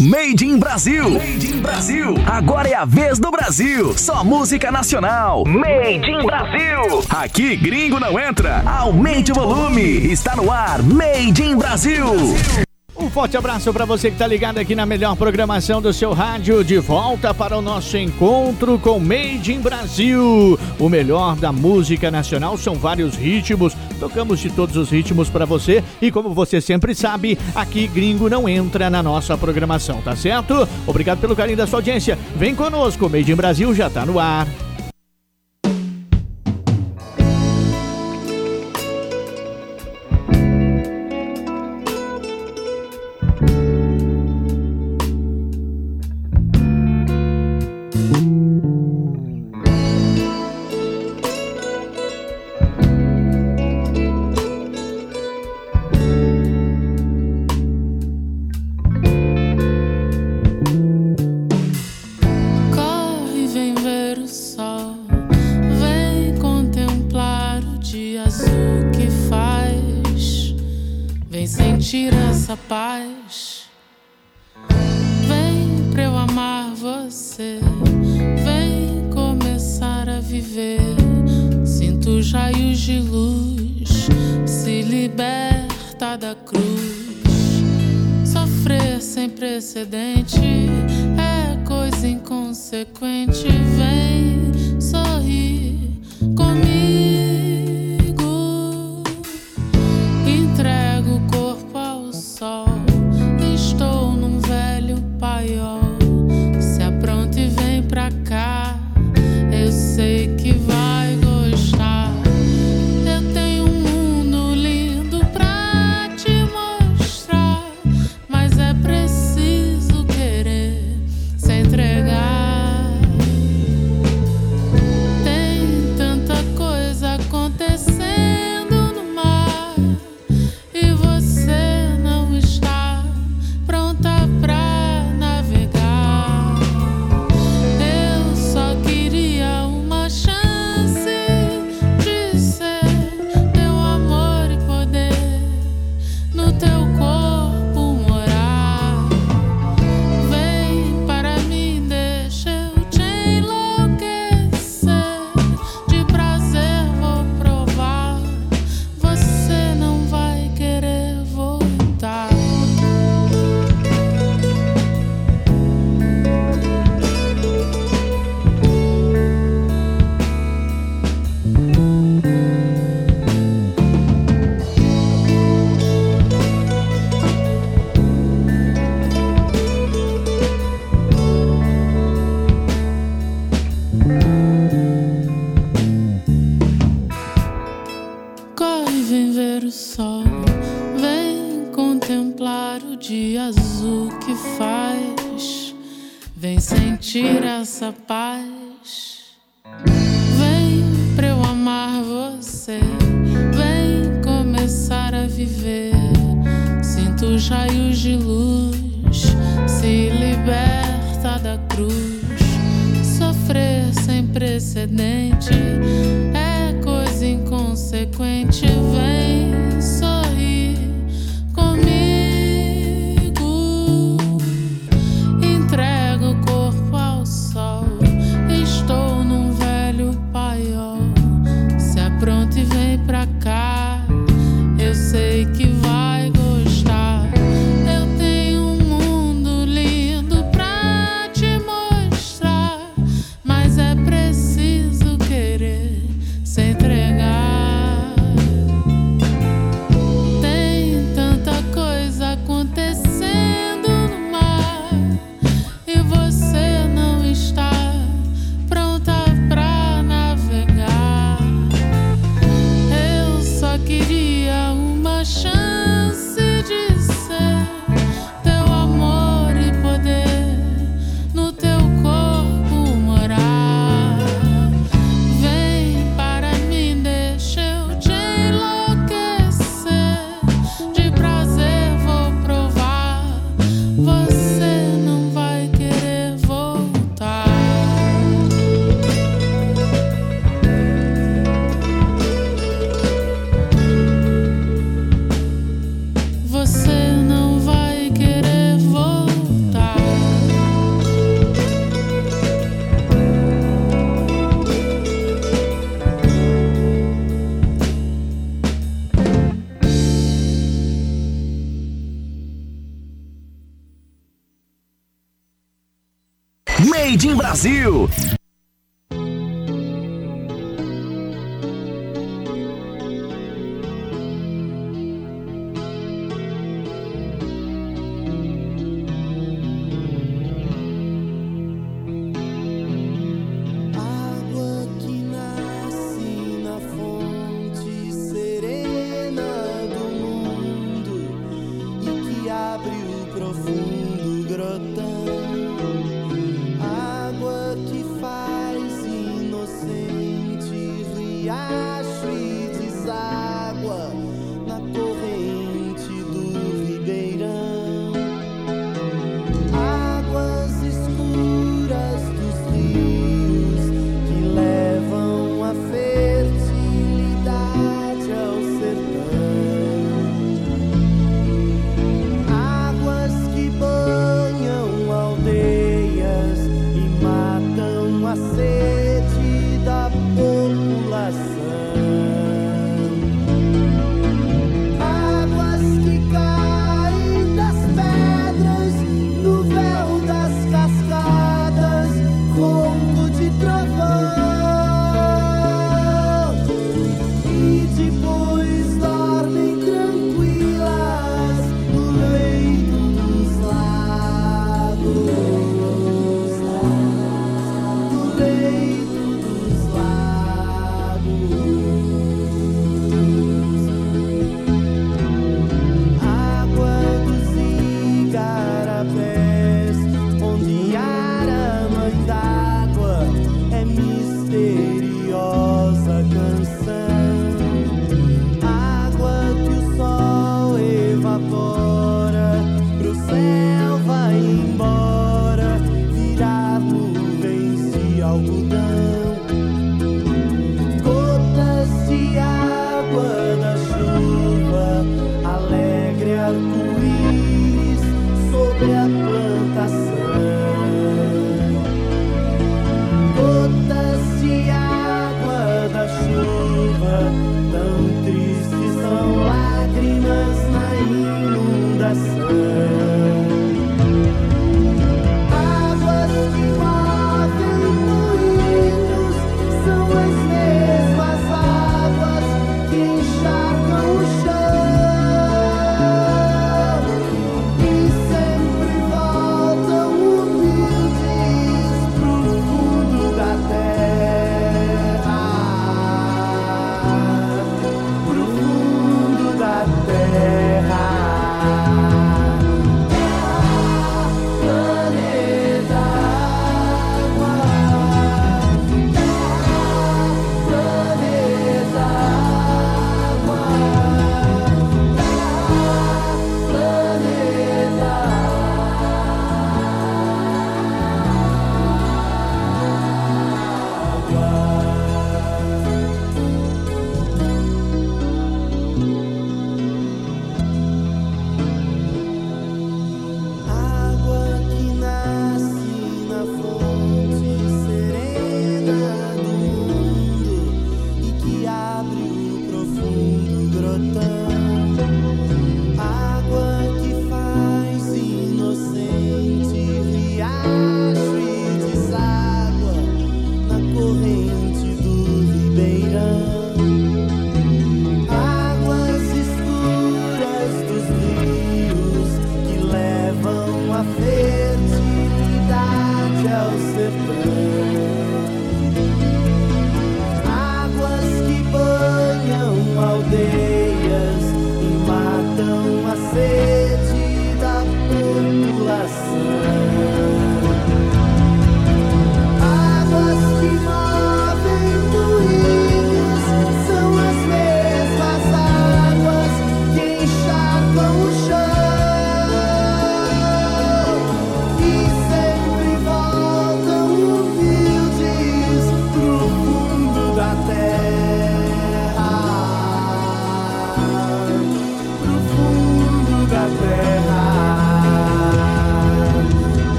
Made in Brasil. Made in Brasil. Agora é a vez do Brasil. Só música nacional. Made in Brasil. Aqui gringo não entra. Aumente o volume. Está no ar. Made in Brasil. Um forte abraço para você que está ligado aqui na melhor programação do seu rádio. De volta para o nosso encontro com Made in Brasil. O melhor da música nacional são vários ritmos. Tocamos de todos os ritmos para você e como você sempre sabe, aqui gringo não entra na nossa programação, tá certo? Obrigado pelo carinho da sua audiência. Vem conosco, Made in Brasil já está no ar.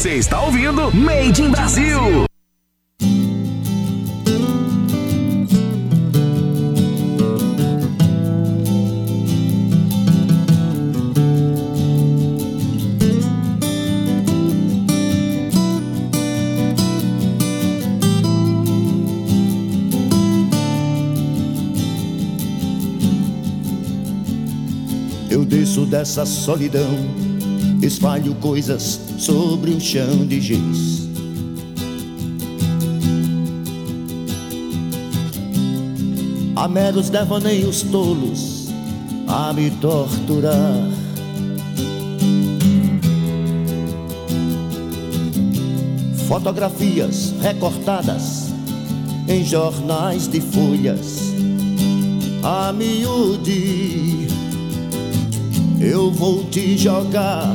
Você está ouvindo Made in Brasil. Eu desço dessa solidão, espalho coisas sobre um chão de giz. Há meros devaneios tolos a me torturar. Fotografias recortadas em jornais de folhas a miúde. Eu vou te jogar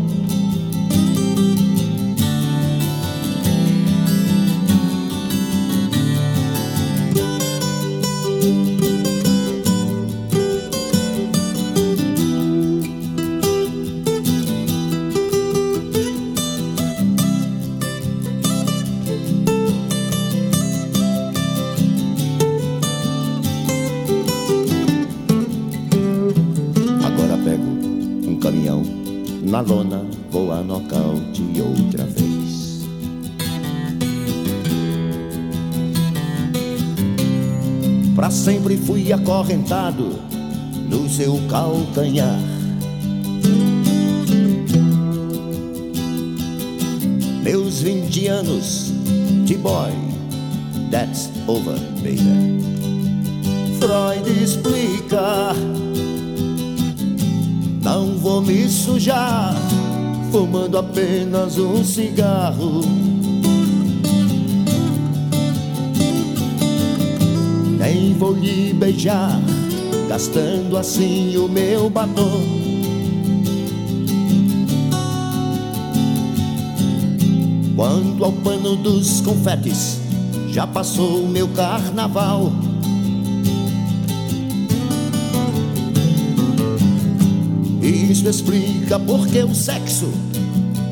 Acorrentado no seu calcanhar. Meus vinte anos de boy, that's over, baby. Freud explica, não vou me sujar, fumando apenas um cigarro nem vou lhe beijar, gastando assim o meu batom. Quanto ao pano dos confetes, já passou meu carnaval. Isso explica porque o sexo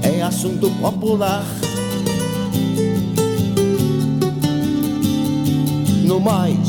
é assunto popular. No mais,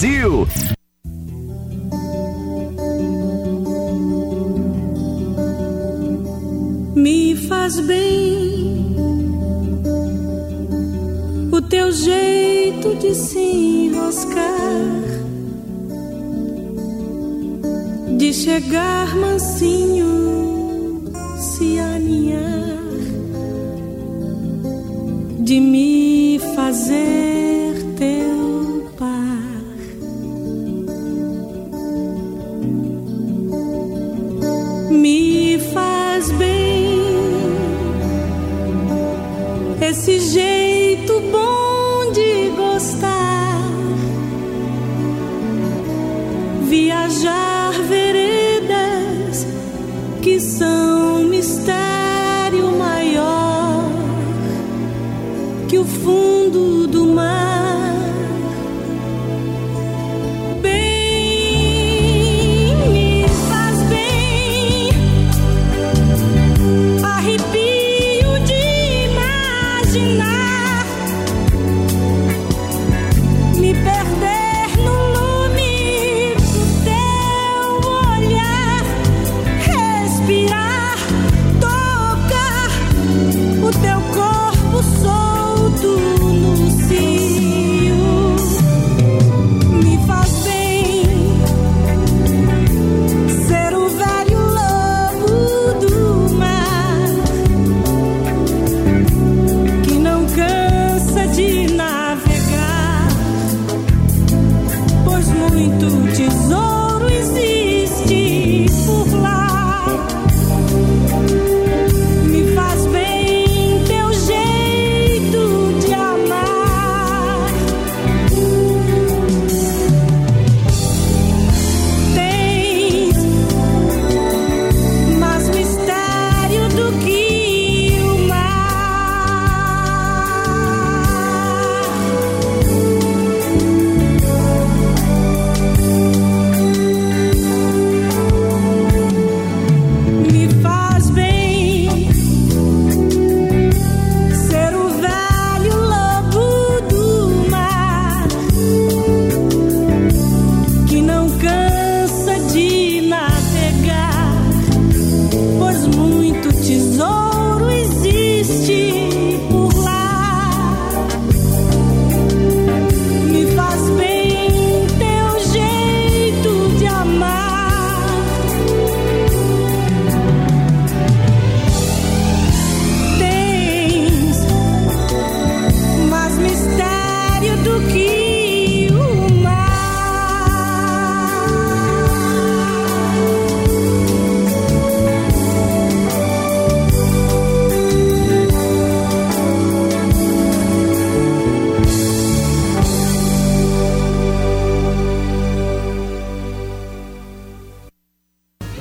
Brasil.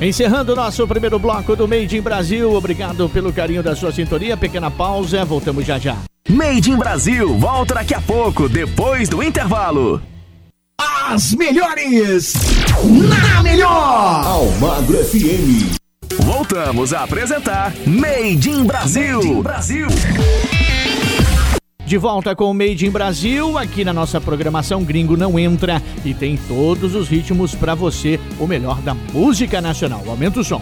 Encerrando o nosso primeiro bloco do Made in Brasil. Obrigado pelo carinho da sua sintonia. Pequena pausa, voltamos já já. Made in Brasil volta daqui a pouco, depois do intervalo. As melhores na melhor. Almagro FM. Voltamos a apresentar Made in Brasil. Made in Brasil. De volta com o Made in Brasil, aqui na nossa programação Gringo Não Entra e tem todos os ritmos pra você, o melhor da música nacional. Aumenta o som.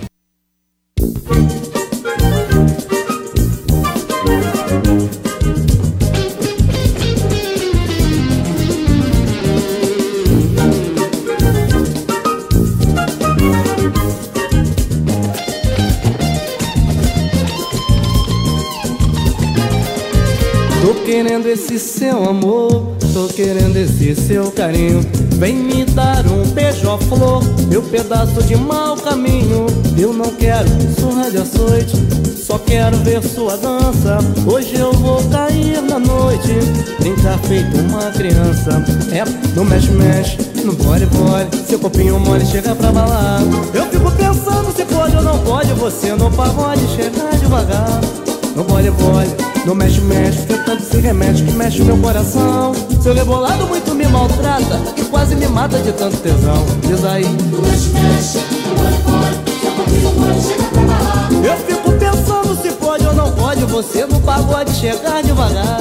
Esse seu carinho. Vem me dar um beija-flor, meu pedaço de mau caminho. Eu não quero surra de açoite, só quero ver sua dança. Hoje eu vou cair na noite, brincar feito uma criança. É, no mexe-mexe, no bole-bole, seu copinho mole chega pra balar. Eu fico pensando se pode ou não pode, você no pagode chegar devagar. No bole no mexe mexe, que tanto se remete que mexe meu coração. Seu rebolado muito me maltrata e quase me mata de tanto tesão. Diz aí. Eu fico pensando se pode ou não pode você no pagode chegar devagar.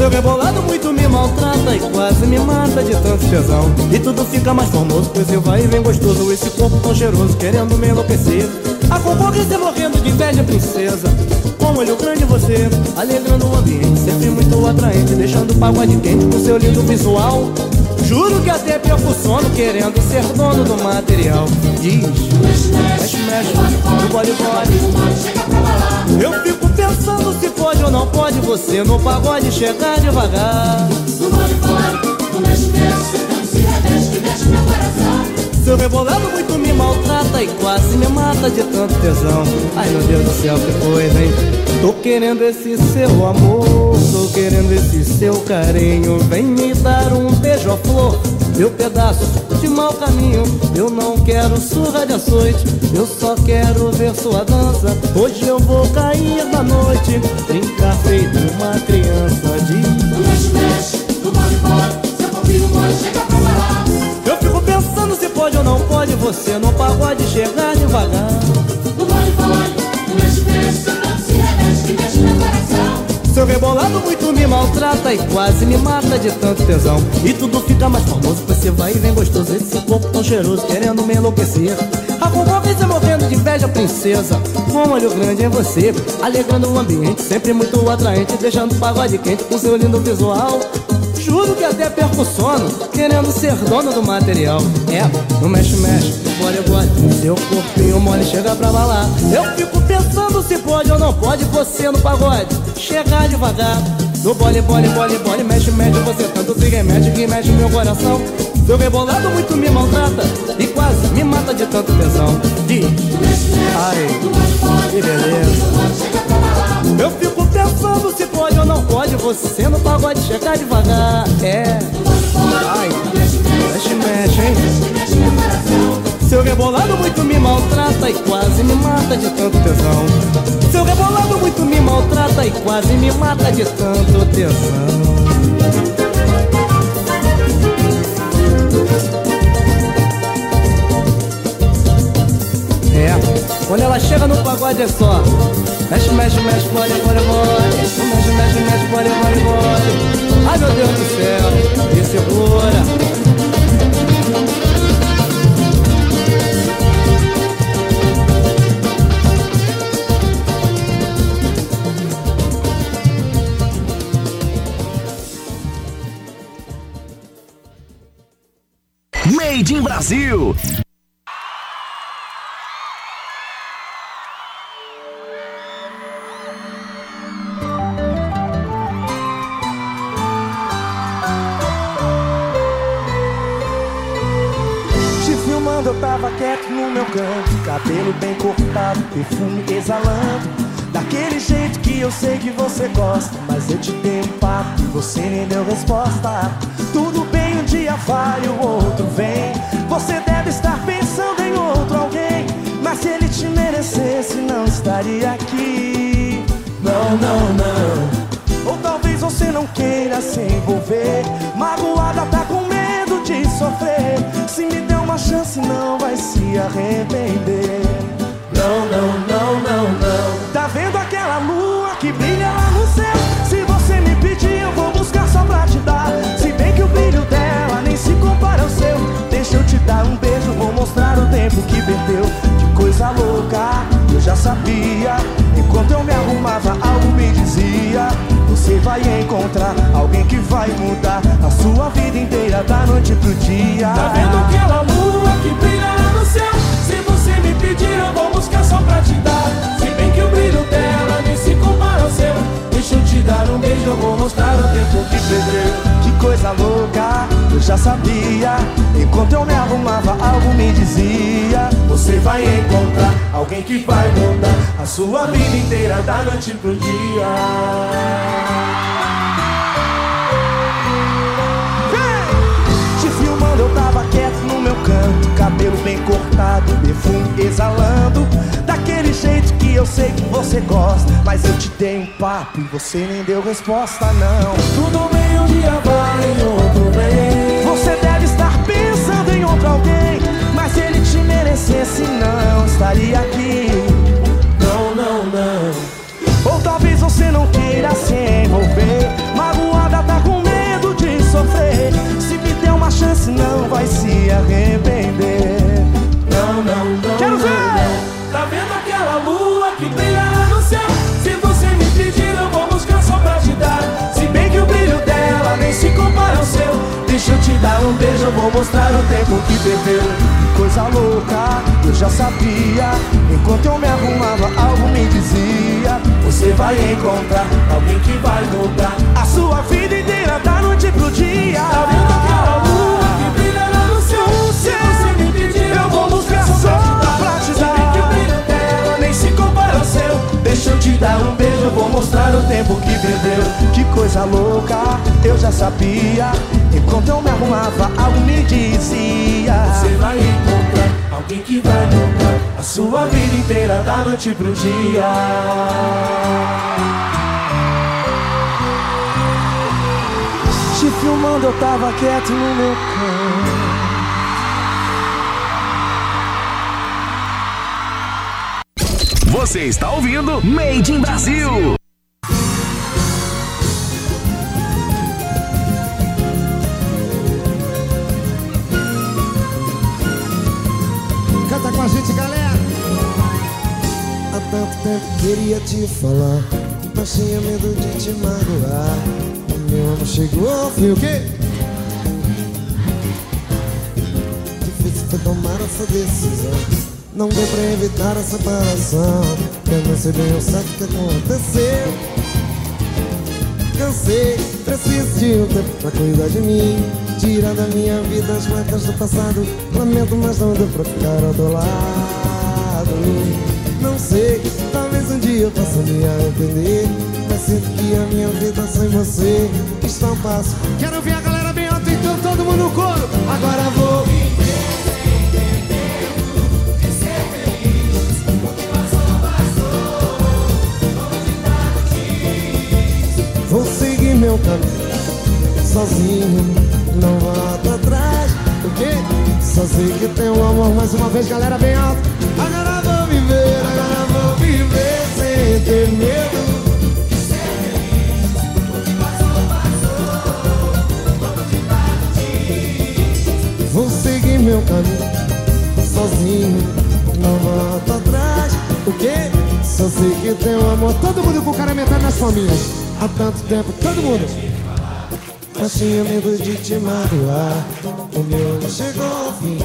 Seu rebolado muito me maltrata e quase me mata de tanto tesão. E tudo fica mais formoso com esse vai e vem gostoso, esse corpo tão cheiroso, querendo me enlouquecer. A concorrência morrendo de inveja, princesa. Com olho grande você, alegrando o ambiente, sempre muito atraente, deixando o pagode quente com seu lindo visual. Juro que até perco sono querendo ser dono do material. Diz, mexe, mexe, no bole bole. Eu fico pensando se pode ou não pode você no pagode chegar devagar. No bole bole, no mexe, mexe, Seu rebolado muito me maltrata e quase me mata de tanto tesão. Ai meu Deus do céu, que coisa, hein? Tô querendo esse seu amor, tô querendo esse seu carinho. Vem me dar um beija-flor, meu pedaço de mau caminho. Eu não quero surra de açoite, eu só quero ver sua dança. Hoje eu vou cair da noite, brincar feito uma criança de. Mexe, mexe, seu você no pagode chegar devagar. No mexe, mexe, não se reveste que mexe meu coração. Seu rebolado muito me maltrata e quase me mata de tanto tesão. E tudo fica mais famoso, você vai e vem gostoso. Esse seu corpo tão cheiroso, querendo me enlouquecer. A concorrência morrendo de inveja, princesa. Com um olho grande em você, alegrando o ambiente, sempre muito atraente, deixando o pagode quente com seu lindo visual. Até perco sono, querendo ser dono do material. É, no mexe, mexe, bole, bole. Seu corpinho mole chega pra balar. Eu fico pensando se pode ou não pode você no pagode. Chegar devagar. No bole, bole, bole, bole, mexe, mexe. Você tanto se remete que mexe meu coração. Seu rebolado muito me maltrata e quase me mata de tanto tesão. Diz, ai, que beleza. Eu fico pode você no pagode chegar devagar. É, ai, mexe, mexe, hein? Seu rebolado muito me maltrata e quase me mata de tanto tesão. Seu rebolado muito me maltrata e quase me mata de tanto tesão. É, quando ela chega no pagode é só Mexe, mexe, mexe, bole, bole, bole Mexe, mexe, mexe, bole, bole, bole Ai meu Deus do céu, me segura. Made in Brasil. Você gosta Mas eu te dei um papo e você nem deu resposta. Tudo bem, um dia vai, o outro vem. Você deve estar pensando em outro alguém Mas se ele te merecesse não estaria aqui. Não, não, não. Ou talvez você não queira se envolver. Magoada tá com medo de sofrer. Se me der uma chance não vai se arrepender. Não, não, não, não, tempo que perdeu Que coisa louca, eu já sabia Enquanto eu me arrumava algo me dizia Você vai encontrar alguém que vai mudar A sua vida inteira da noite pro dia Tá vendo aquela lua que brilha lá no céu? Se você me pedir, eu vou buscar só pra te dar. Se bem que o brilho dela nem se compara ao seu. Deixa eu te dar um beijo, eu vou mostrar o tempo que perdeu. Coisa louca, eu já sabia. Enquanto eu me arrumava, algo me dizia Você vai encontrar alguém que vai mudar a sua vida inteira da noite pro dia. Eu tava quieto no meu canto Cabelo bem cortado, perfume exalando. Daquele jeito que eu sei que você gosta Mas eu te dei um papo e você nem deu resposta, não. Tudo bem, um dia vai, outro vem. Você deve estar pensando em outro alguém Mas se ele te merecesse, não estaria aqui Não, não, não. Ou talvez você não queira se envolver Magoada tá com medo de sofrer Se me der uma chance não vai se arrepender Não, não, não. Quero ver! não. Tá vendo aquela lua dar um beijo, eu vou mostrar o tempo que perdeu. Coisa louca, eu já sabia. Enquanto eu me arrumava, algo me dizia: Você vai encontrar alguém que vai mudar a sua vida inteira, da noite pro dia. Tá vendo aquela lua que brilha lá no céu? Se você me pedir, eu vou buscar Deixa eu te dar um beijo, eu vou mostrar o tempo que perdeu. Que coisa louca, eu já sabia. Enquanto eu me arrumava, algo me dizia: Você vai encontrar alguém que vai mudar a sua vida inteira, da noite pro dia. Te filmando, eu tava quieto no meu canto. Você está ouvindo Made in Brasil. Canta com a gente, galera. Há tanto tempo queria te falar, mas tinha medo de te magoar. O meu amor chegou fim, o quê? Difícil foi tomar essa decisão. Não deu pra evitar a separação. Eu não sei bem o certo que aconteceu. Cansei, preciso de um tempo pra cuidar de mim. Tirar da minha vida as marcas do passado. Lamento, mas não deu pra ficar ao teu lado. Não sei, talvez um dia eu possa me arrepender. Mas sinto que a minha vida sem você está um passo. Quero ver a galera bem alto, então todo mundo no coro. Agora vou. Meu caminho sozinho, não volto atrás. O quê? Só sei que tem um amor Mais uma vez, galera bem alto. Agora vou viver, agora vou viver sem ter medo. Vou seguir meu caminho sozinho, não volto atrás. O quê? Só sei que tem um amor Todo mundo com cara metade nas famílias. Há tanto tempo, Todo mundo. mas tinha medo de te magoar. O meu ano chegou ao fim.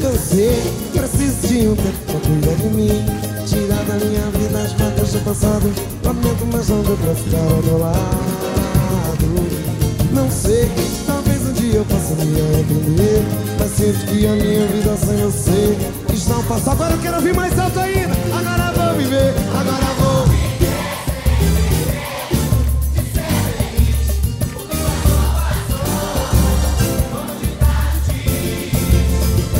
Cansei, preciso de um tempo pra cuidar de mim. Tirar da minha vida as marcas do passado. Lamento, mas não deu pra ficar ao meu lado. Eu possa me arrepender. Mas sinto que a minha vida sem você está um passo. Agora eu quero ouvir mais alto ainda. Agora vou viver, agora vou.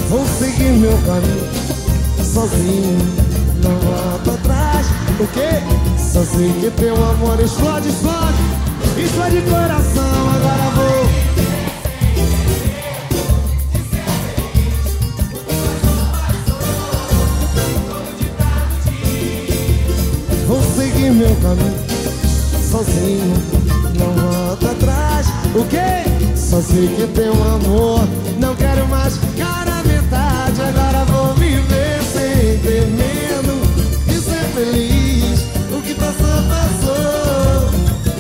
Vou seguir meu caminho sozinho, não volto atrás. O quê? Só sei que teu amor explode, explode. Explode coração, agora. Vou sozinho, não volto atrás. O quê? Só sei que teu amor não quero mais cara metade. Agora vou viver sem ter medo de ser feliz. O que passou, passou.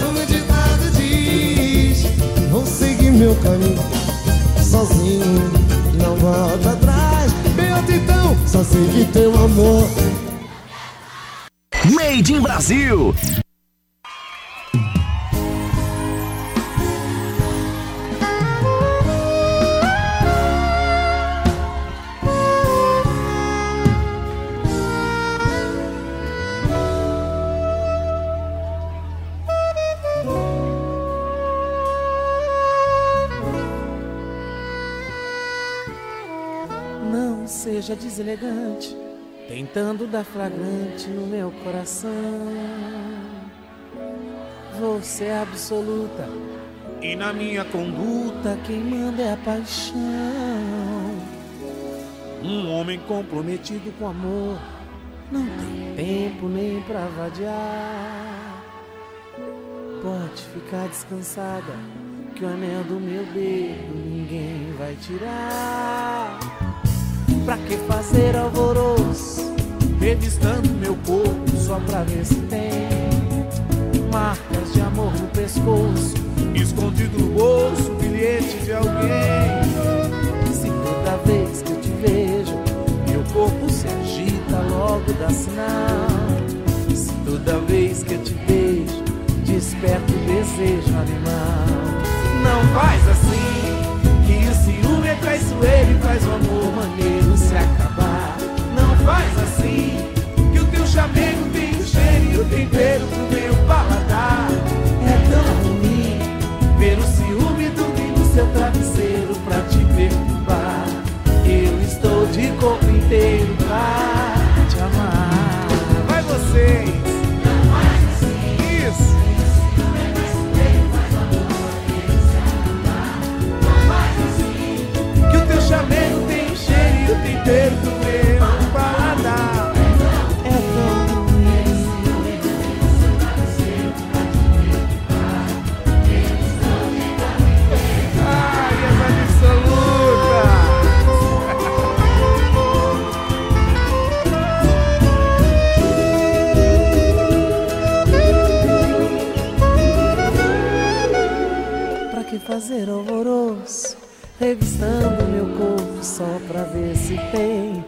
Como o ditado diz, vou seguir meu caminho sozinho, não volto atrás. Bem alto então. Só sei que teu amor Made in Brasil. Não seja deselegante, tentando dar flagrante no meu coração. Você é absoluta e na minha conduta quem manda é a paixão. Um homem comprometido com amor não tem tempo nem pra vadiar. Pode ficar descansada, que o anel do meu dedo ninguém vai tirar. Pra que fazer alvoroço? Revistando meu corpo só pra ver se tem marcas de amor no pescoço, escondido no bolso, bilhete de alguém. Se toda vez que eu te vejo, meu corpo se agita, logo dá sinal. Se toda vez que eu te vejo, desperta o desejo animal. Não faz assim, que o ciúme é traiçoeiro e faz o amor maneiro se acabar. Não faz assim, que o teu chamego tem o cheiro e o tempero pro meu paladar. É tão ruim ver o ciúme dormir no seu travesseiro pra te perturbar. Eu estou de corpo inteiro pra te amar. Vai vocês! Isso! Que o teu chamego tem o cheiro e o paladar. É tão Ai, essa absoluta! Pra que fazer alvoroço? Revistando meu corpo só pra ver se tem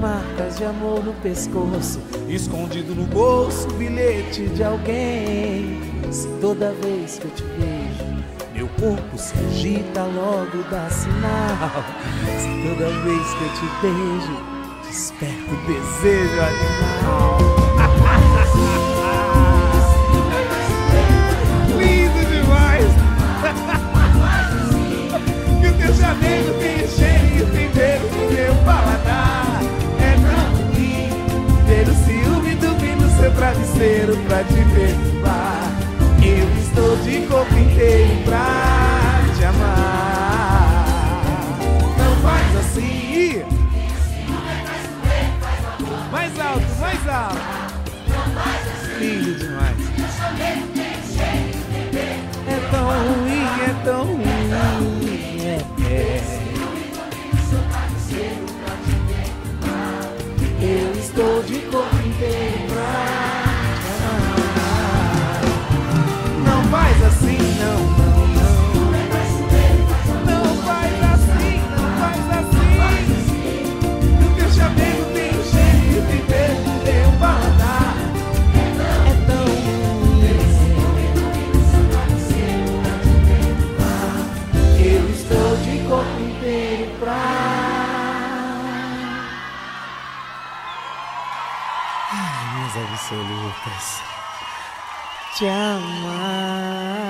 marcas de amor no pescoço, escondido no bolso, bilhete de alguém. Se toda vez que eu te vejo, meu corpo se agita, logo dá sinal. Se toda vez que eu te beijo, desperta o desejo animal. O chamego tem cheiro e tempero do meu paladar. É tão ruim ter o ciúme dormir no seu travesseiro pra te perturbar. Absolutas. Te amar.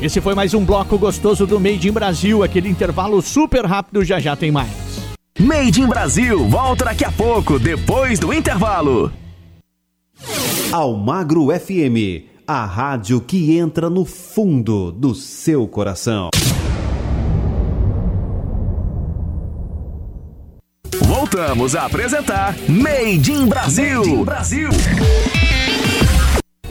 Esse foi mais um bloco gostoso do Made in Brasil, aquele intervalo super rápido, já já tem mais. Made in Brasil, volta daqui a pouco, depois do intervalo. Almagro FM, a rádio que entra no fundo do seu coração. Voltamos a apresentar Made in Brasil. Made in Brasil.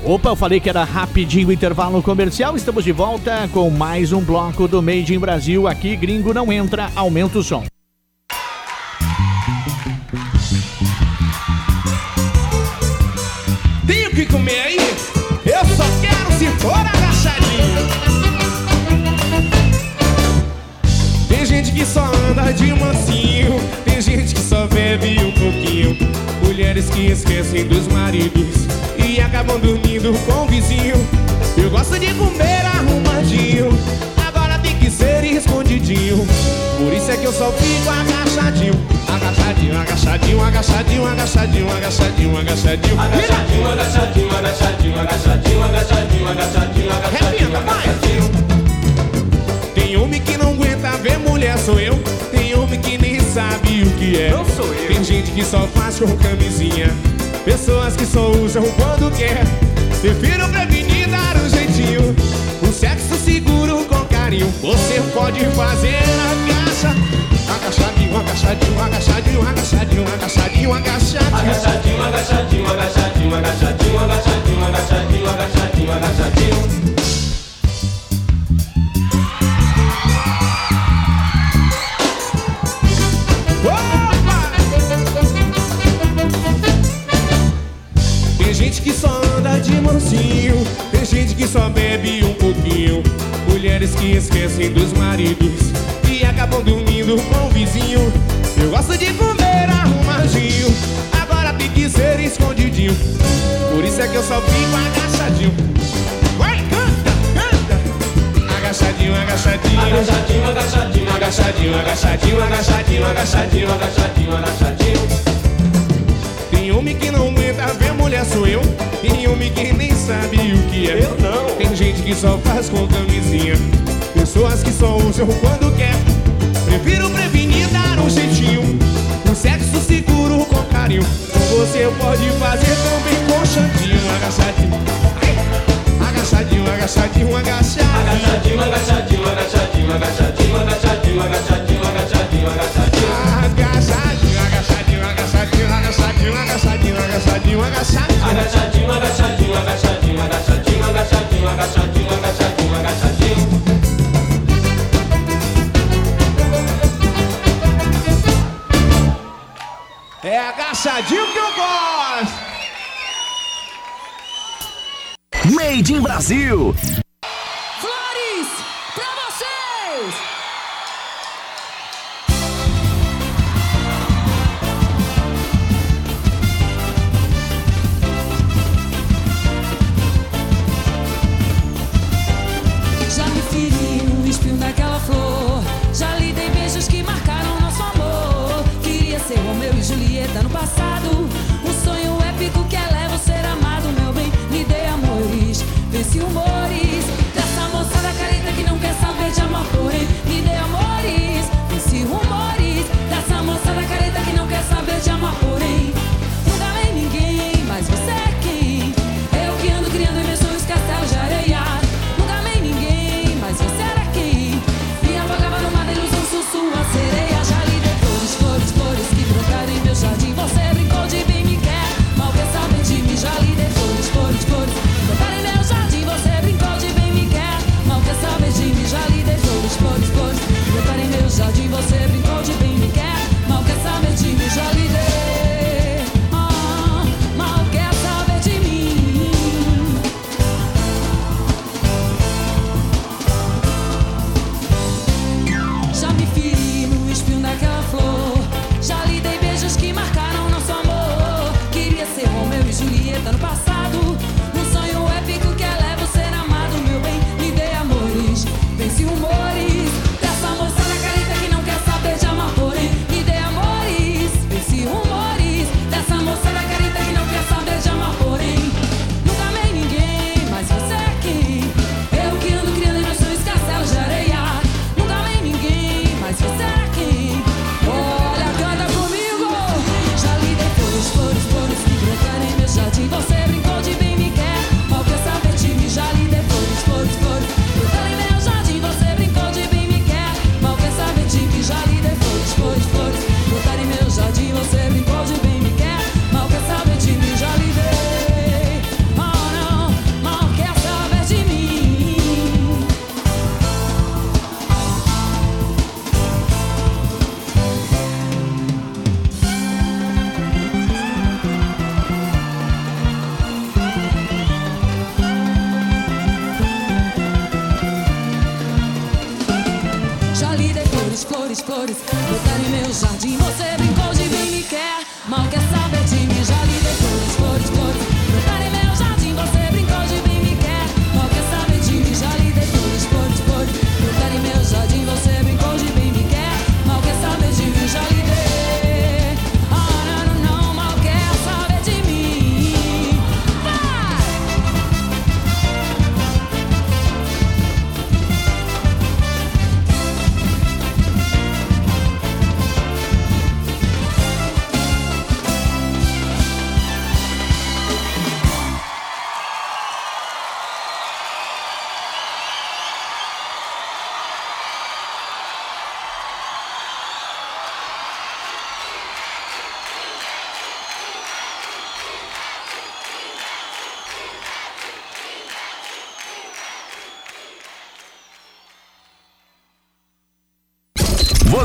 Opa, eu falei que era rapidinho o intervalo comercial. Estamos de volta com mais um bloco do Made in Brasil. Aqui, gringo não entra, aumenta o som. Tem o que comer aí? Eu só quero se for agachadinho. Tem gente que só anda de mansinho, tem gente que só bebe pouquinho. Mulheres que esquecem dos maridos e acabam dormindo com o vizinho. Eu gosto de comer arrumadinho, agora tem que ser escondidinho. Por isso é que eu só fico agachadinho, agachadinho, agachadinho, agachadinho, agachadinho, agachadinho, agachadinho. Agachadinho, agachadinho, agachadinho, agachadinho, agachadinho, agachadinho, agachadinho, agachadinho. Tem homem que não aguenta ver mulher, sou eu. Tem homem que nem sabe o que é. Não sou eu. Gente que só faz com camisinha. Pessoas que só usam quando quer. Prefiro prevenir dar um jeitinho. O sexo seguro pode fazer agacha Agachadinho, agachadinho, agachadinho, agachadinho, agachadinho, agachadinho Agachadinho, agachadinho, agachadinho, agachadinho, agachadinho, agachadinho, agachadinho, agachadinho mansinho Tem gente que só bebe um pouquinho. Mulheres que esquecem dos maridos E acabam dormindo com o vizinho. Eu gosto de comer arrumadinho. Agora tem que ser escondidinho. Por isso é que eu só fico agachadinho. Vai, canta, canta. Agachadinho, agachadinho. Agachadinho, agachadinho, Agachadinho, agachadinho, agachadinho, agachadinho, agachadinho, agachadinho Tem homem que não aguenta ver mulher sou eu. Tem homem que nem sabe o que é. Eu não. Tem gente que só faz com camisinha. Pessoas que só usam quando quer. Prefiro prevenir dar um jeitinho. Um sexo seguro com carinho. Você pode fazer também com chantinho Agachadinho Ai, Agachadinho, agachadinho, agachadinho Agachadinho, agachadinho, agachadinho, agachadinho, agachadinho, agachadinho, agachadinho, agachadinho Agachadinho, agachadinho, agachadinho, agachadinho, agachadinho, agachadinho, agachadinho. Agachadinho, agachadinho, agachadinho, agachadinho, agachadinho, agachadinho, agachadinho, agachadinho. É agachadinho que eu gosto. Made in Brasil. Passado. Um sonho épico que eleva o ser amado, meu bem. Me dê amores, vence humores. Dessa moçada careta que não quer saber de amor, porém. Me dê amores, vence rumores. Dessa moçada careta que não quer saber de amor, porém.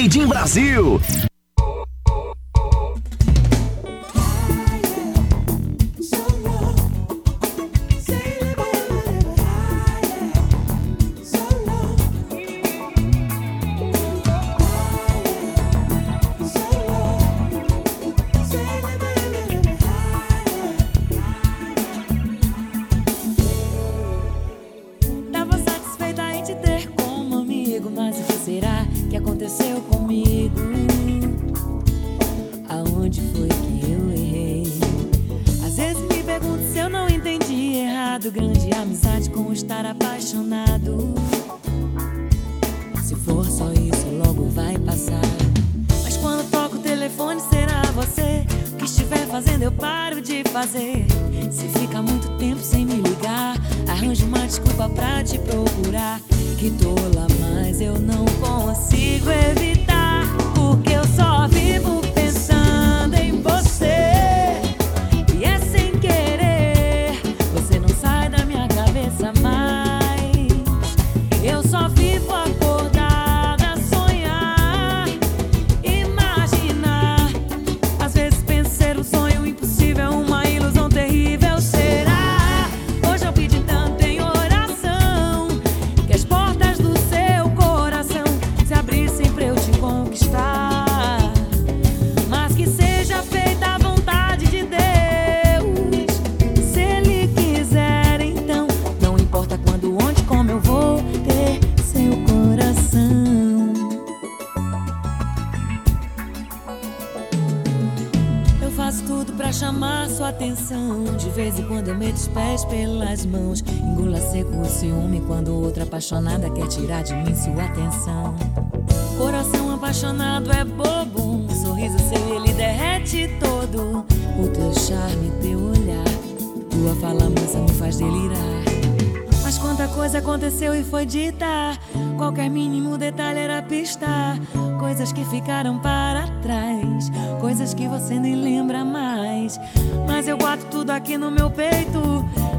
Made in Brasil. Tarde quando eu meto os pés pelas mãos. Engula seco o ciúme quando outra apaixonada quer tirar de mim sua atenção. Coração apaixonado é bobo, um sorriso seu ele derrete todo. O teu charme, teu olhar, tua fala mansa me faz delirar. Mas quanta coisa aconteceu e foi dita. Qualquer mínimo detalhe era pista. Coisas que ficaram para trás. Coisas que você nem lembra mais. Tudo aqui no meu peito.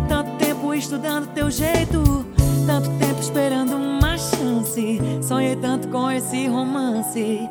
Tanto tempo estudando teu jeito. Tanto tempo esperando uma chance. Sonhei tanto com esse romance.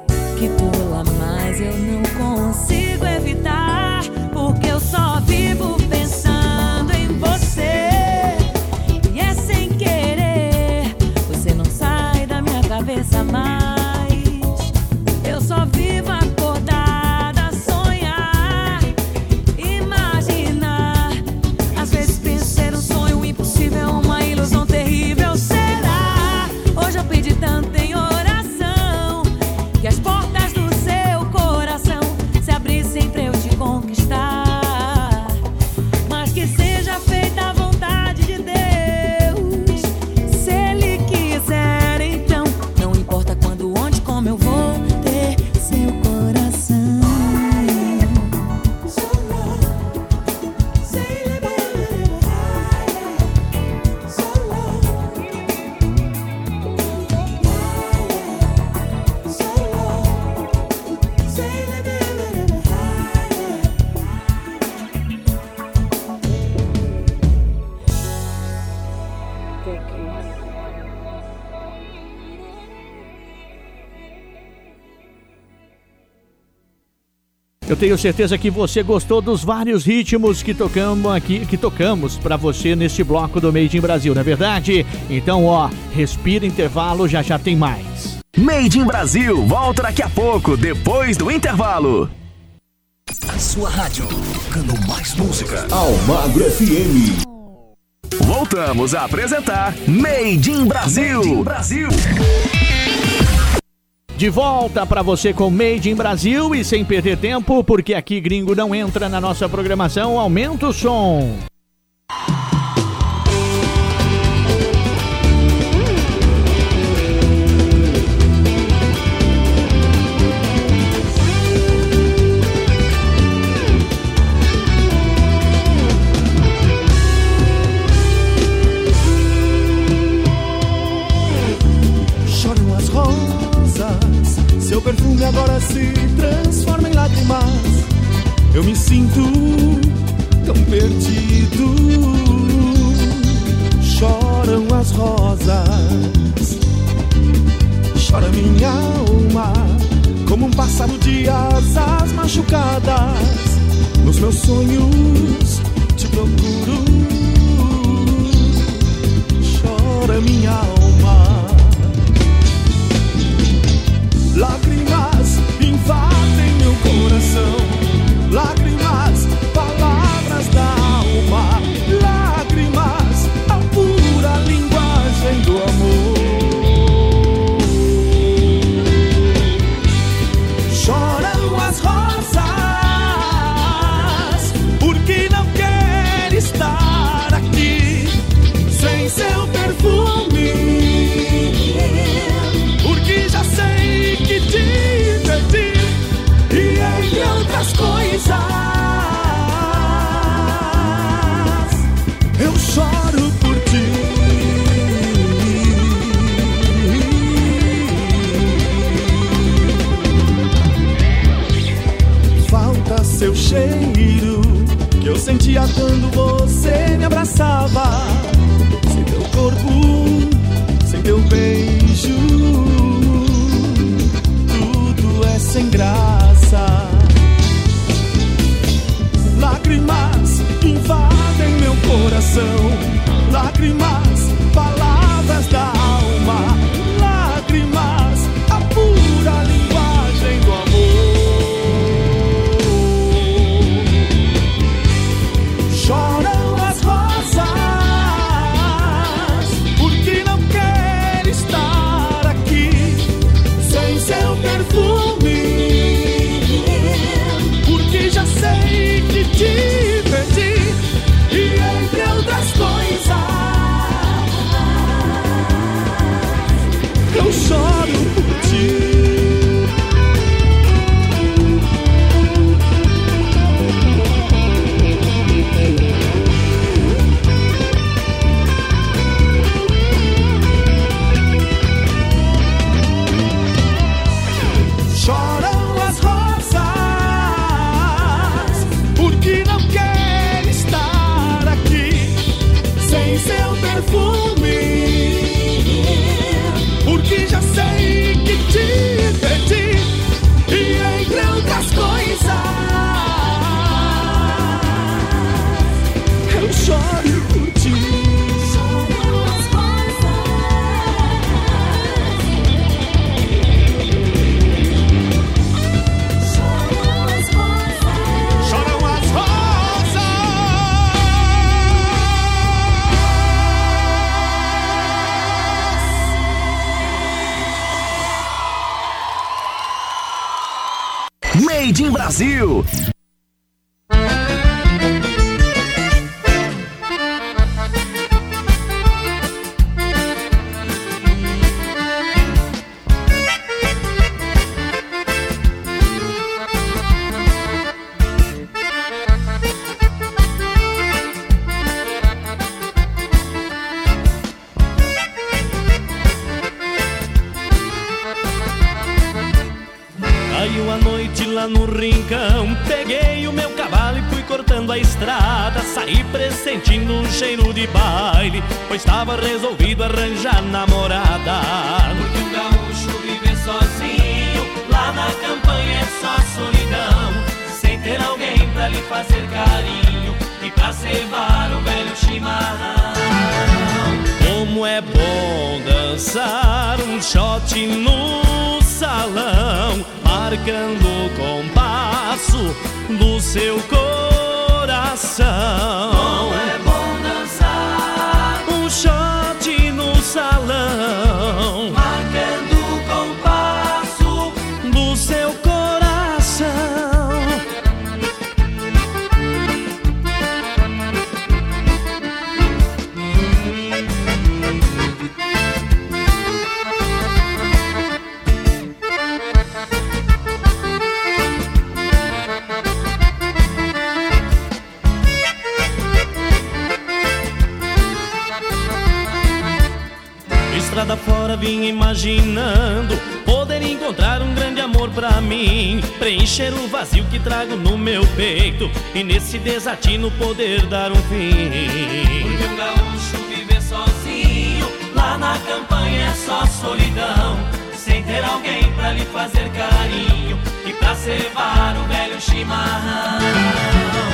Eu tenho certeza que você gostou dos vários ritmos que tocamos aqui, que tocamos para você neste bloco do Made in Brasil, não é verdade? Então, ó, respira intervalo, já já tem mais. Made in Brasil volta daqui a pouco, depois do intervalo. A sua rádio, tocando mais música. Almagro FM. Voltamos a apresentar Made in Brasil. Made in Brasil. De volta para você com Made in Brasil e sem perder tempo, porque aqui gringo não entra na nossa programação, aumenta o som. Perfume agora se transforma em lágrimas. Eu me sinto tão perdido. Choram as rosas, chora minha alma, como um pássaro de asas machucadas. Nos meus sonhos te procuro. Chora minha alma. Lágrimas bom dançar um shot no salão, marcando o compasso do seu coração. É bom dançar um shot Vim imaginando poder encontrar um grande amor pra mim, preencher o vazio que trago no meu peito e nesse desatino poder dar um fim. Porque um gaúcho viver sozinho, lá na campanha é só solidão. Sem ter alguém pra lhe fazer carinho e pra cevar o velho chimarrão.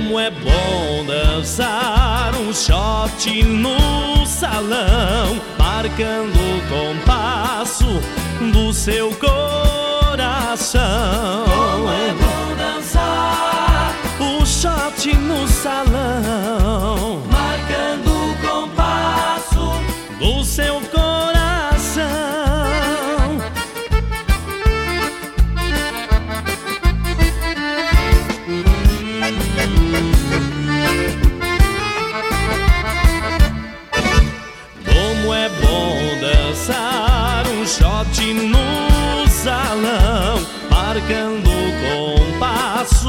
Como é bom dançar um shot no salão, marcando o compasso do seu coração. Como é bom dançar o shot no salão,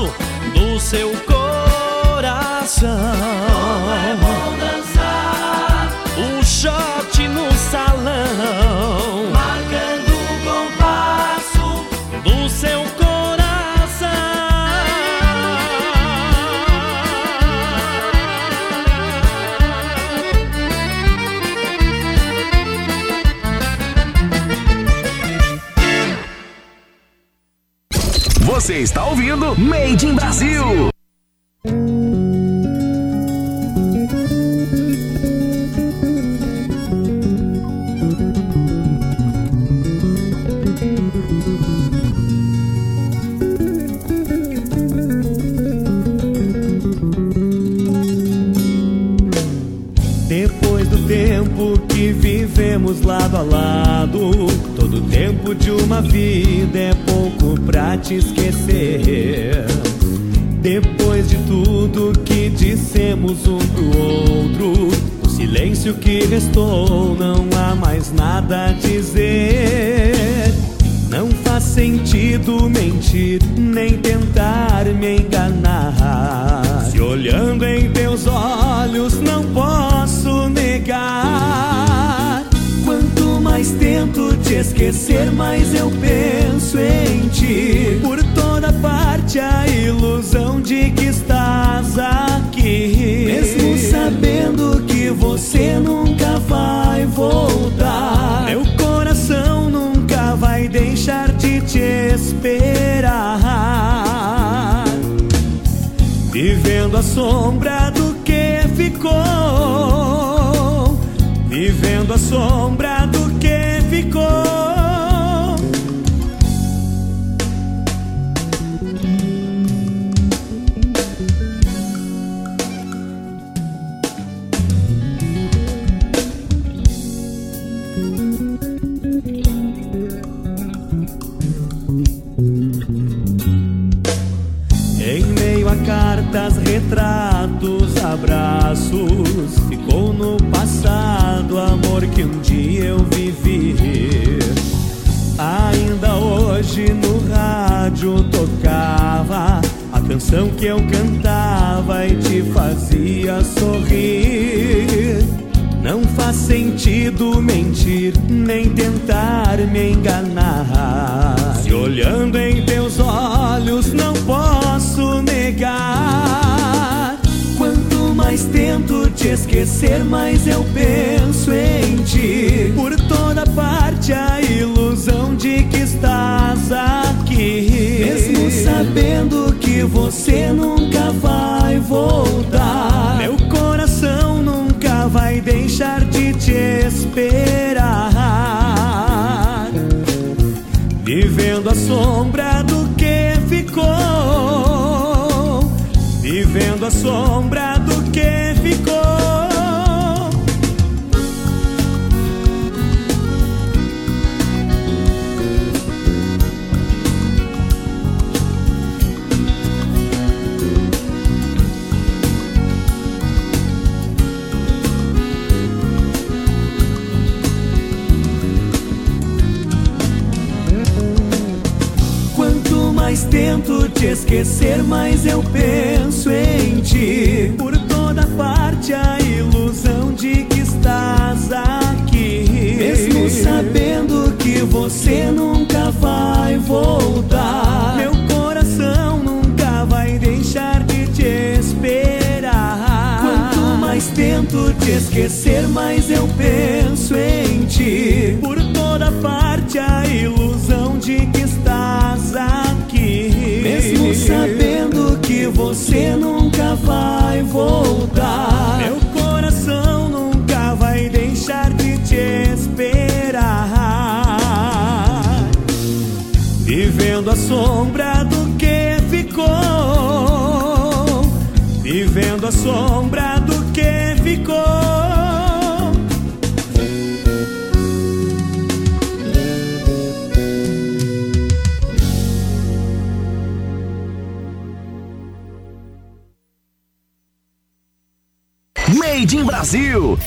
compasso do seu coração. Como é bom dançar um shot Você está ouvindo Made in Brasil. Depois do tempo que vivemos lado a lado, todo tempo de uma vida é pra te esquecer. Depois de tudo que dissemos um pro outro, o silêncio que restou não há mais nada a dizer. Não faz sentido mentir, nem tentar me enganar. Se olhando em teus olhos não posso negar. Quanto mais tento te esquecer, mais eu penso A sombra do que ficou. Vivendo a sombra canção que eu cantava e te fazia sorrir. Não faz sentido mentir, nem tentar me enganar. Se olhando em teus olhos, não posso negar. Quanto mais tento te esquecer, mais eu penso em ti. você nunca vai voltar. Meu coração nunca vai deixar de te esperar. Vivendo a sombra do que ficou. Vivendo a sombra do que ficou. esquecer, mas eu penso em ti. Por toda parte a ilusão de que estás aqui. Mesmo sabendo que você nunca vai voltar, meu coração nunca vai deixar de te esperar. Quanto mais tento te esquecer, mais eu penso. Brasil.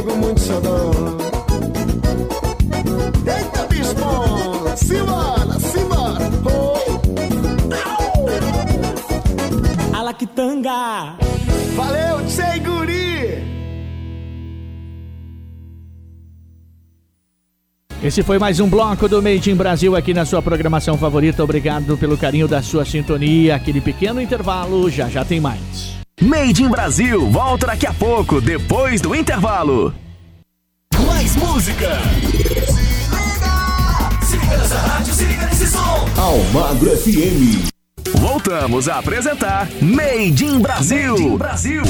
nego muito xodó. Eita, bispo! Simbora, simbora! Oh. A Valeu, Tchê Guri! Esse foi mais um bloco do Made in Brasil aqui na sua programação favorita. Obrigado pelo carinho da sua sintonia. Aquele pequeno intervalo, já já tem mais. Made in Brasil volta daqui a pouco, depois do intervalo. Mais música. Se liga nessa rádio, se liga nesse som. Almagro FM. Voltamos a apresentar Made in Brasil. Made in Brasil.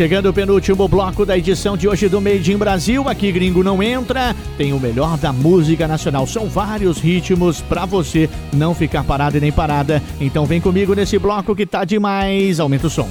Chegando o penúltimo bloco da edição de hoje do Made in Brasil, aqui gringo não entra, tem o melhor da música nacional. São vários ritmos para você não ficar parado e nem parada. Então vem comigo nesse bloco que tá demais. Aumenta o som.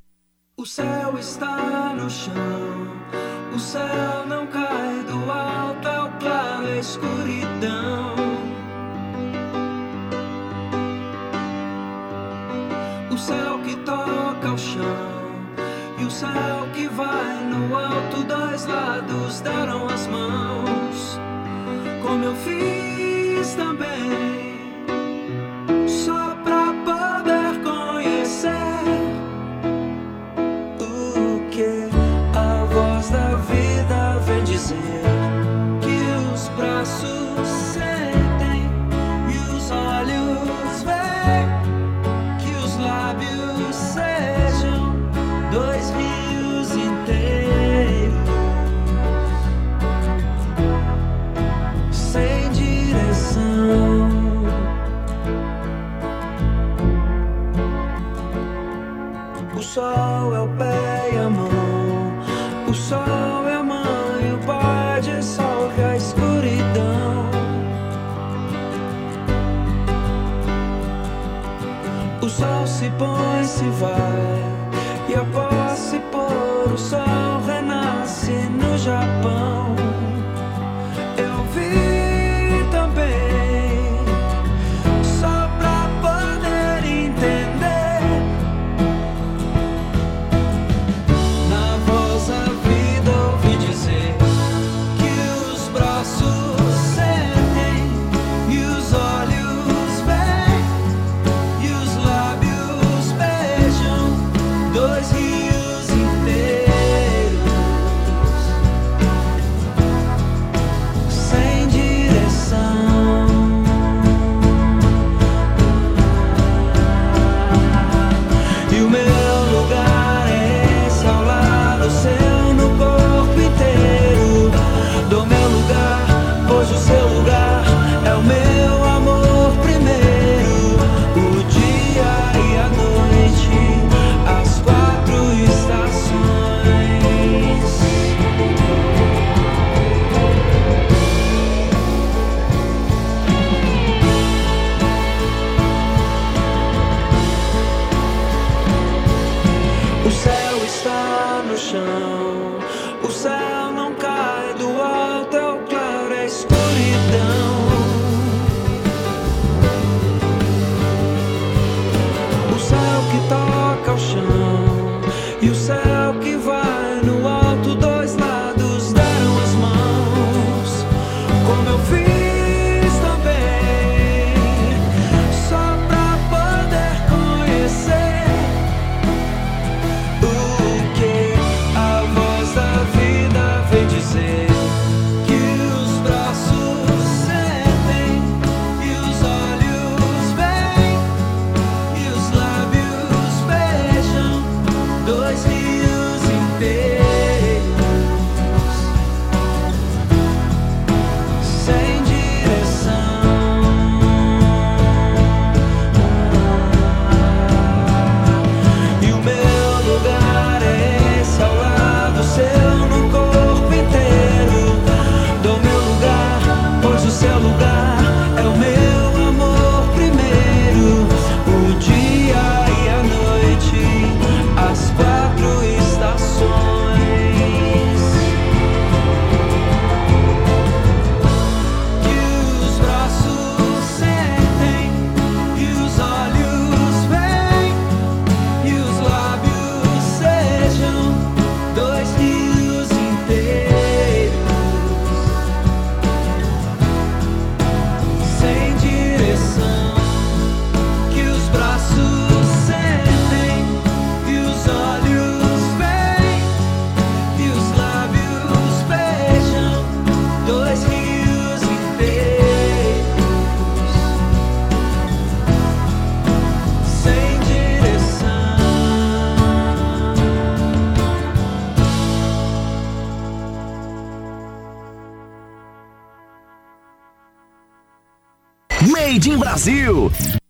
Chão, Made in Brasil.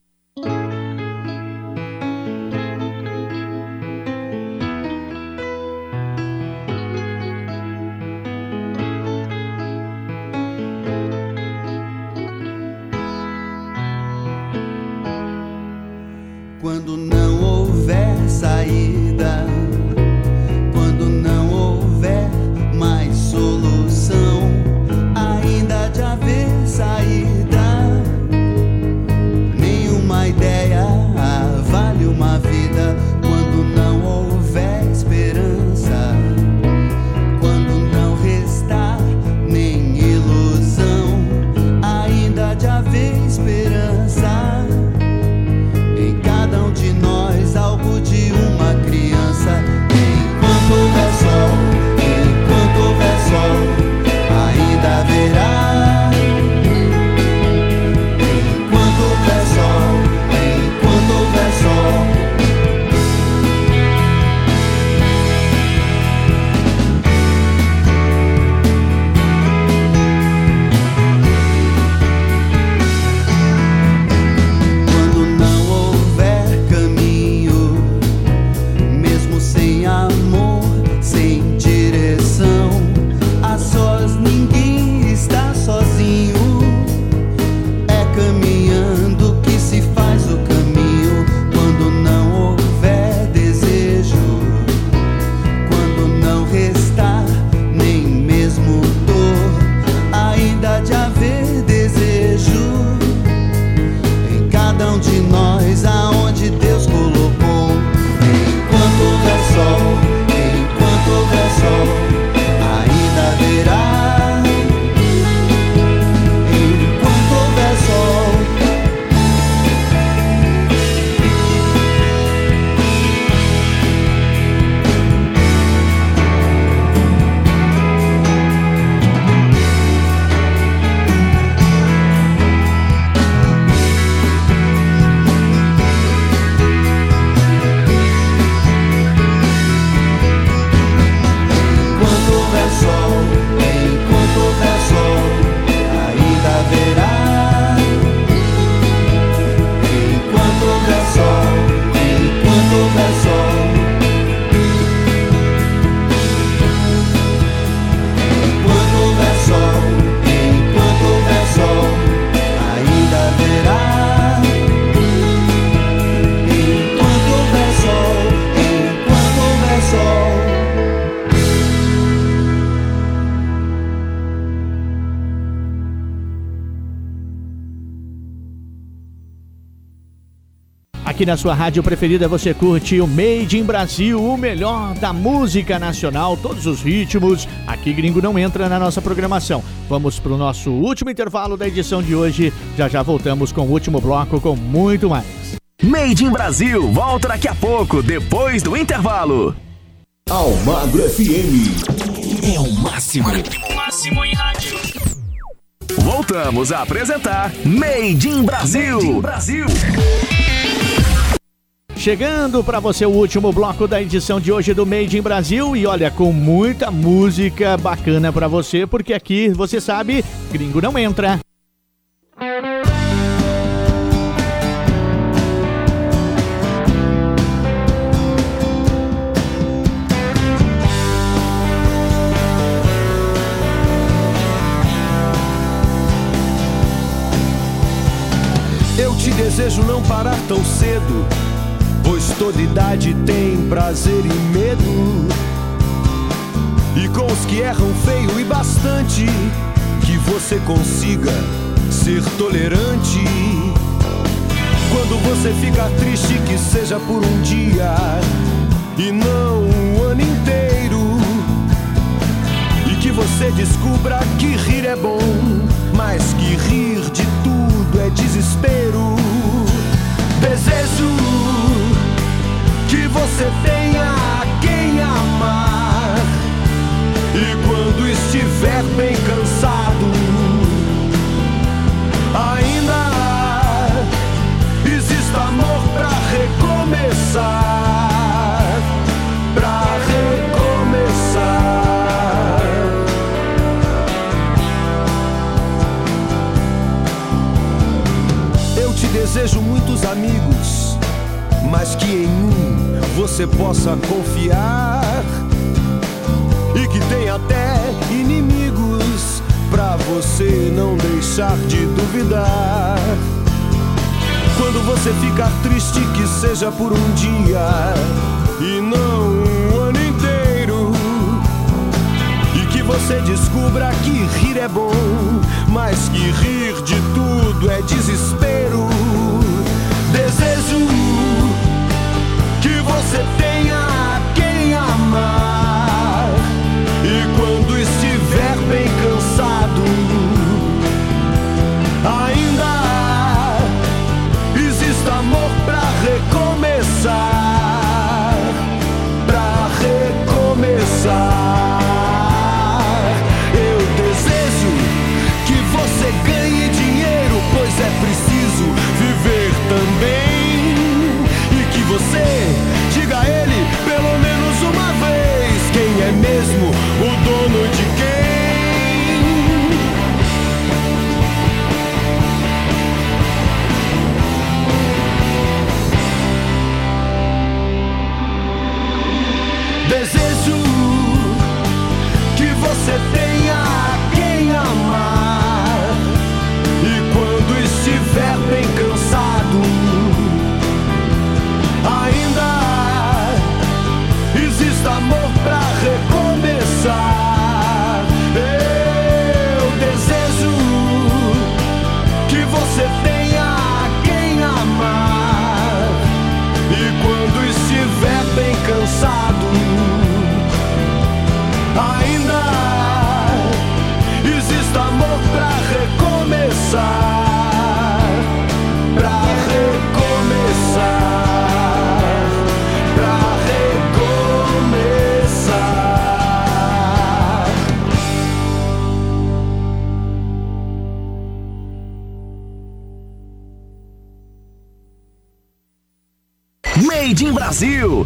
Aqui na sua rádio preferida você curte o Made in Brasil, o melhor da música nacional, todos os ritmos. Aqui gringo não entra na nossa programação. Vamos para o nosso último intervalo da edição de hoje. Já já voltamos com o último bloco com muito mais. Made in Brasil, volta daqui a pouco, depois do intervalo. Almagro FM é o máximo. Máximo em rádio. Voltamos a apresentar Made in Brasil. Made in Brasil. Chegando para você o último bloco da edição de hoje do Made in Brasil e olha com muita música bacana para você, porque aqui você sabe, gringo não entra. Eu te desejo não parar tão cedo, toda idade tem prazer e medo. E com os que erram feio e bastante, que você consiga ser tolerante. Quando você ficar triste, que seja por um dia e não um ano inteiro. E que você descubra que rir é bom, mas que rir de tudo é desespero. Desejo você tenha quem amar. E quando estiver bem cansado, ainda exista amor pra recomeçar. Desejo muitos amigos, mas que em um você possa confiar e que tem até inimigos pra você não deixar de duvidar. Quando você ficar triste, que seja por um dia e não um ano inteiro. E que você descubra que rir é bom, mas que rir de tudo é desespero. Que você bem cansado, ainda exista amor. Pra recomeçar. Pra recomeçar. Made in Brasil.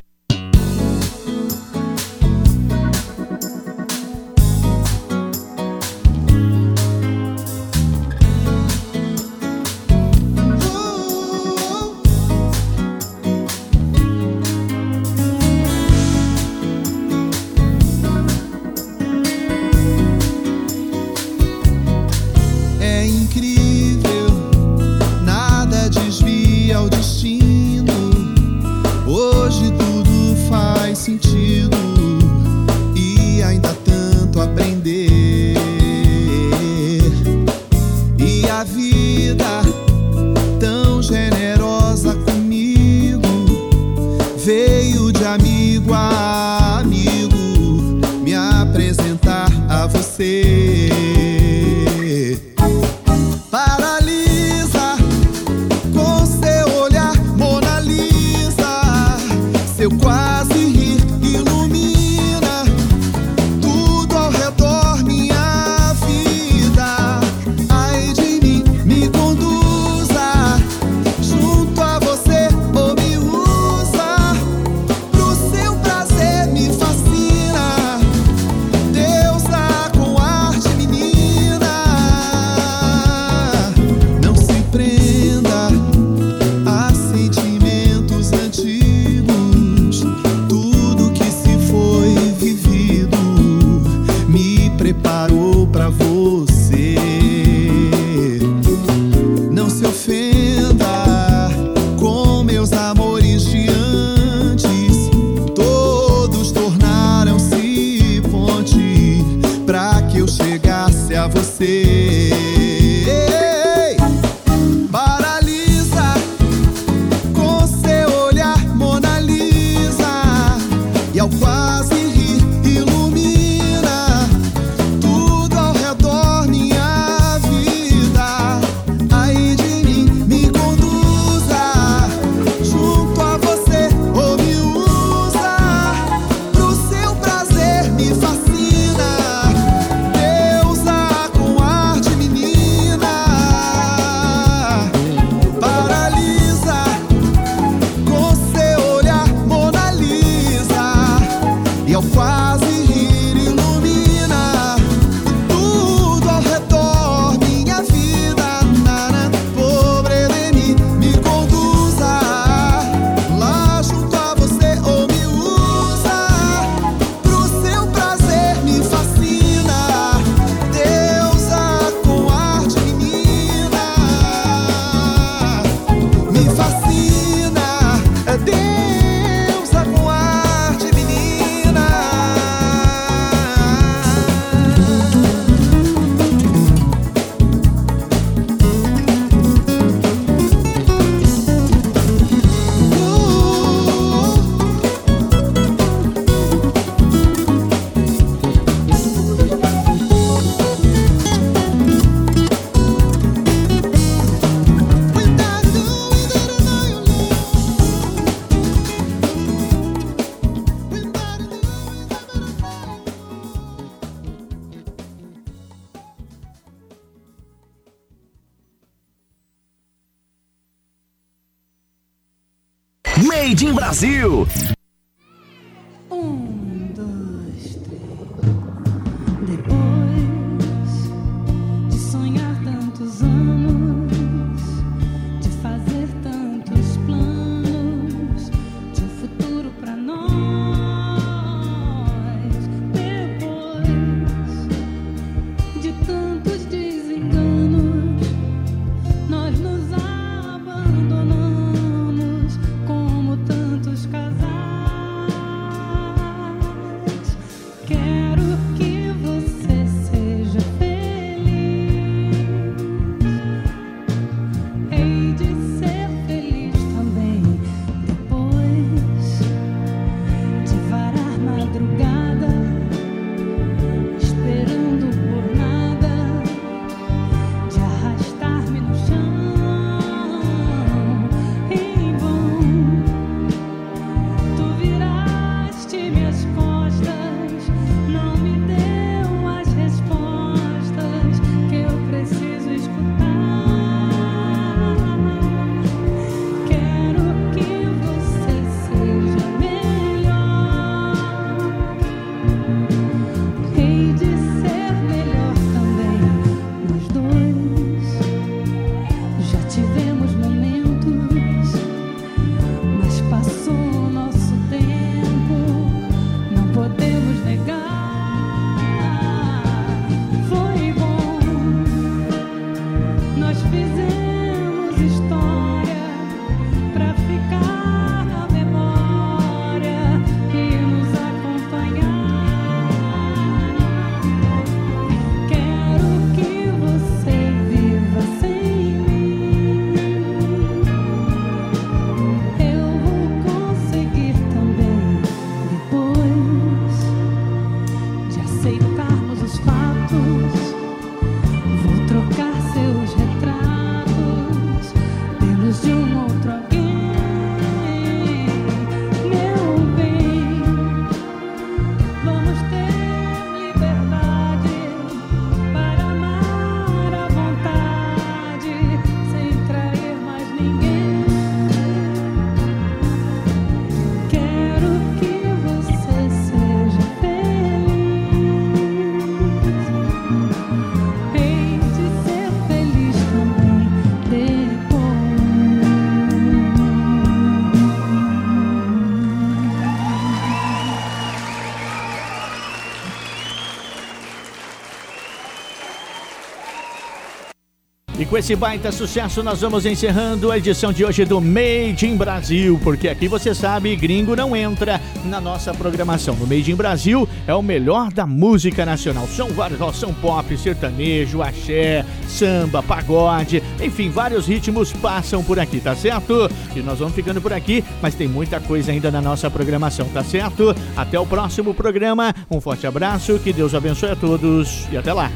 Com esse baita sucesso, nós vamos encerrando a edição de hoje do Made in Brasil, porque aqui você sabe, gringo não entra na nossa programação. No Made in Brasil é o melhor da música nacional. São vários, são pop, sertanejo, axé, samba, pagode, enfim, vários ritmos passam por aqui, tá certo? E nós vamos ficando por aqui, mas tem muita coisa ainda na nossa programação, tá certo? Até o próximo programa. Um forte abraço, que Deus abençoe a todos e até lá.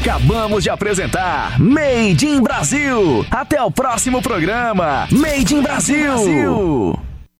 Acabamos de apresentar Made in Brasil. Até o próximo programa. Made in Brasil.